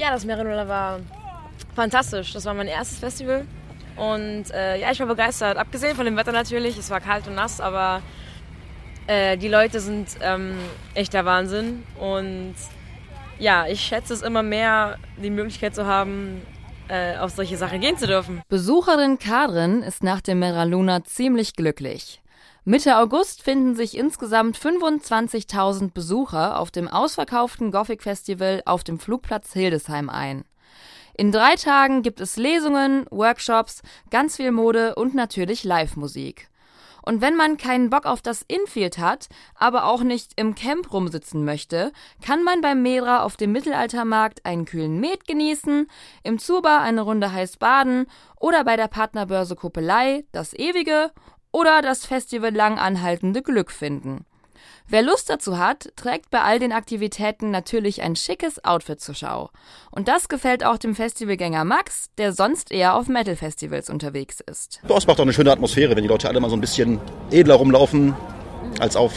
Ja, das Merenula war fantastisch. Das war mein erstes Festival. Und äh, ja, ich war begeistert. Abgesehen von dem Wetter natürlich. Es war kalt und nass, aber äh, die Leute sind ähm, echt der Wahnsinn. Und ja, ich schätze es immer mehr, die Möglichkeit zu haben, äh, auf solche Sachen gehen zu dürfen. Besucherin Karin ist nach dem Meraluna ziemlich glücklich. Mitte August finden sich insgesamt 25.000 Besucher auf dem ausverkauften Gothic Festival auf dem Flugplatz Hildesheim ein. In drei Tagen gibt es Lesungen, Workshops, ganz viel Mode und natürlich Live-Musik. Und wenn man keinen Bock auf das Infield hat, aber auch nicht im Camp rumsitzen möchte, kann man beim Mera auf dem Mittelaltermarkt einen kühlen Met genießen, im Zuba eine Runde heiß baden oder bei der Partnerbörse Kuppelei das ewige oder das Festival lang anhaltende Glück finden. Wer Lust dazu hat, trägt bei all den Aktivitäten natürlich ein schickes Outfit zur Schau. Und das gefällt auch dem Festivalgänger Max, der sonst eher auf Metal-Festivals unterwegs ist. Das macht auch eine schöne Atmosphäre, wenn die Leute alle mal so ein bisschen edler rumlaufen als auf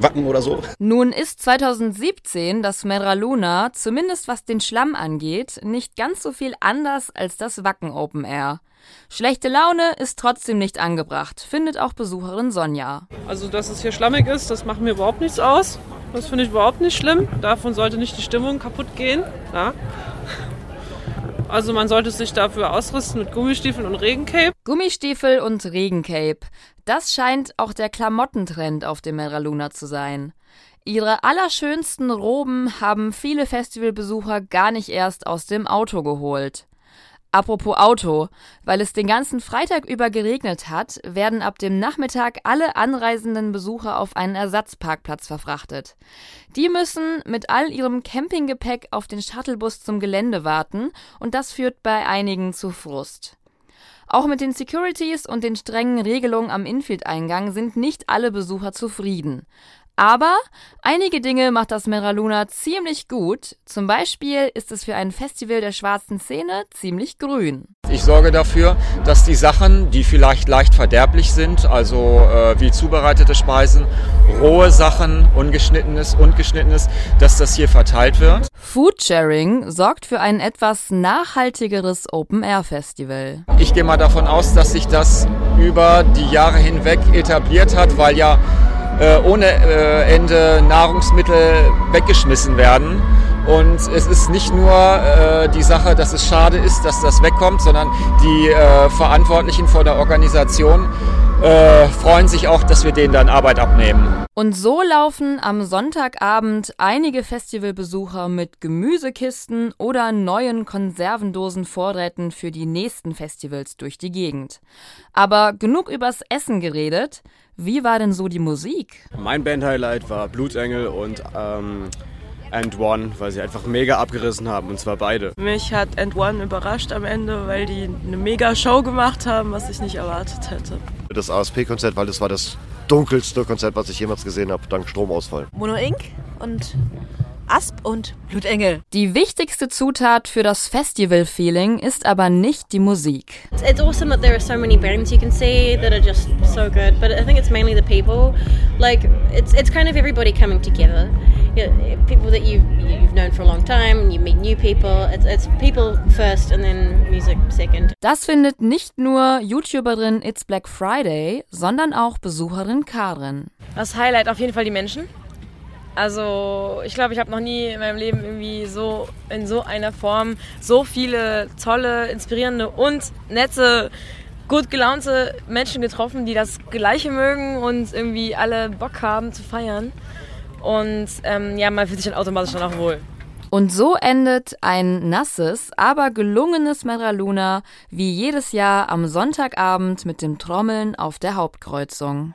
Wacken oder so. Nun ist 2017 das Meraluna, zumindest was den Schlamm angeht, nicht ganz so viel anders als das Wacken Open Air. Schlechte Laune ist trotzdem nicht angebracht, findet auch Besucherin Sonja. Also, dass es hier schlammig ist, das macht mir überhaupt nichts aus. Das finde ich überhaupt nicht schlimm. Davon sollte nicht die Stimmung kaputt gehen. Ja. Also man sollte sich dafür ausrüsten mit Gummistiefeln und Regencape. Gummistiefel und Regencape. Das scheint auch der Klamottentrend auf dem Meraluna zu sein. Ihre allerschönsten Roben haben viele Festivalbesucher gar nicht erst aus dem Auto geholt. Apropos Auto, weil es den ganzen Freitag über geregnet hat, werden ab dem Nachmittag alle anreisenden Besucher auf einen Ersatzparkplatz verfrachtet. Die müssen mit all ihrem Campinggepäck auf den Shuttlebus zum Gelände warten und das führt bei einigen zu Frust. Auch mit den Securities und den strengen Regelungen am Infield-Eingang sind nicht alle Besucher zufrieden. Aber einige Dinge macht das Meraluna ziemlich gut. Zum Beispiel ist es für ein Festival der schwarzen Szene ziemlich grün. Ich sorge dafür, dass die Sachen, die vielleicht leicht verderblich sind, also äh, wie zubereitete Speisen, rohe Sachen, ungeschnittenes und geschnittenes, dass das hier verteilt wird. Foodsharing sorgt für ein etwas nachhaltigeres Open-Air-Festival. Ich gehe mal davon aus, dass sich das über die Jahre hinweg etabliert hat, weil ja äh, ohne äh, Ende Nahrungsmittel weggeschmissen werden. Und es ist nicht nur äh, die Sache, dass es schade ist, dass das wegkommt, sondern die äh, Verantwortlichen vor der Organisation äh, freuen sich auch, dass wir denen dann Arbeit abnehmen. Und so laufen am Sonntagabend einige Festivalbesucher mit Gemüsekisten oder neuen Konservendosen-Vorräten für die nächsten Festivals durch die Gegend. Aber genug übers Essen geredet. Wie war denn so die Musik? Mein Bandhighlight war Blutengel und ähm, And One, weil sie einfach mega abgerissen haben und zwar beide. Mich hat And One überrascht am Ende, weil die eine mega Show gemacht haben, was ich nicht erwartet hätte. Das ASP-Konzert, weil das war das dunkelste Konzert, was ich jemals gesehen habe, dank Stromausfall. Mono Inc. und Asp und Blutengel. Die wichtigste Zutat für das Festival-Feeling ist aber nicht die Musik. It's awesome that there are so many bands you can see that are just so good, but I think it's mainly the people. Like it's it's kind of everybody coming together. You know, people that you you've known for a long time, you meet new people. It's, it's people first and then music second. Das findet nicht nur YouTuberin It's Black Friday, sondern auch Besucherin Karin. Das Highlight auf jeden Fall die Menschen. Also ich glaube, ich habe noch nie in meinem Leben irgendwie so in so einer Form so viele tolle, inspirierende und nette, gut gelaunte Menschen getroffen, die das Gleiche mögen und irgendwie alle Bock haben zu feiern. Und ähm, ja, man fühlt sich dann automatisch auch wohl. Und so endet ein nasses, aber gelungenes Meraluna wie jedes Jahr am Sonntagabend mit dem Trommeln auf der Hauptkreuzung.